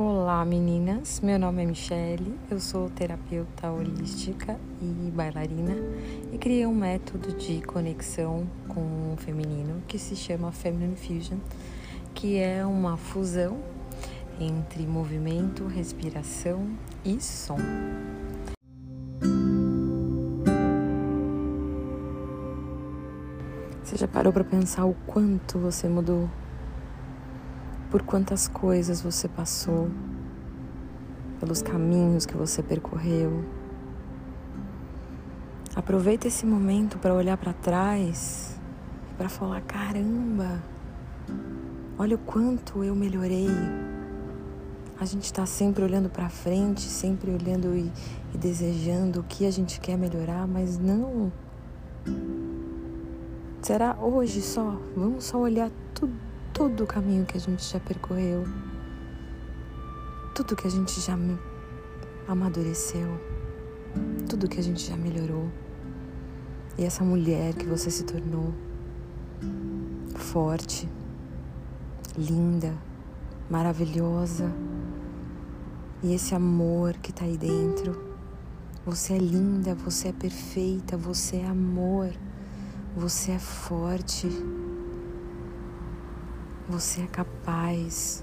Olá meninas, meu nome é Michele, eu sou terapeuta holística e bailarina e criei um método de conexão com o feminino que se chama Feminine Fusion, que é uma fusão entre movimento, respiração e som. Você já parou para pensar o quanto você mudou? Por quantas coisas você passou, pelos caminhos que você percorreu. Aproveita esse momento para olhar para trás, para falar: caramba, olha o quanto eu melhorei. A gente está sempre olhando para frente, sempre olhando e, e desejando o que a gente quer melhorar, mas não. Será hoje só? Vamos só olhar tudo todo o caminho que a gente já percorreu, tudo que a gente já amadureceu, tudo que a gente já melhorou. E essa mulher que você se tornou, forte, linda, maravilhosa, e esse amor que está aí dentro. Você é linda, você é perfeita, você é amor, você é forte. Você é capaz.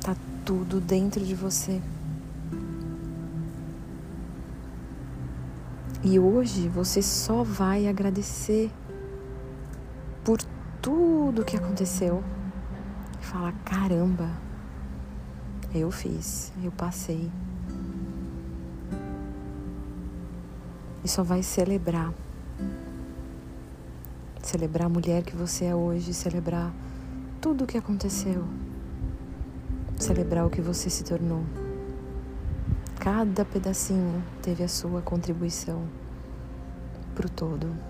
Tá tudo dentro de você. E hoje você só vai agradecer por tudo que aconteceu e falar: caramba, eu fiz, eu passei. E só vai celebrar celebrar a mulher que você é hoje, celebrar tudo o que aconteceu, celebrar o que você se tornou. Cada pedacinho teve a sua contribuição para o todo.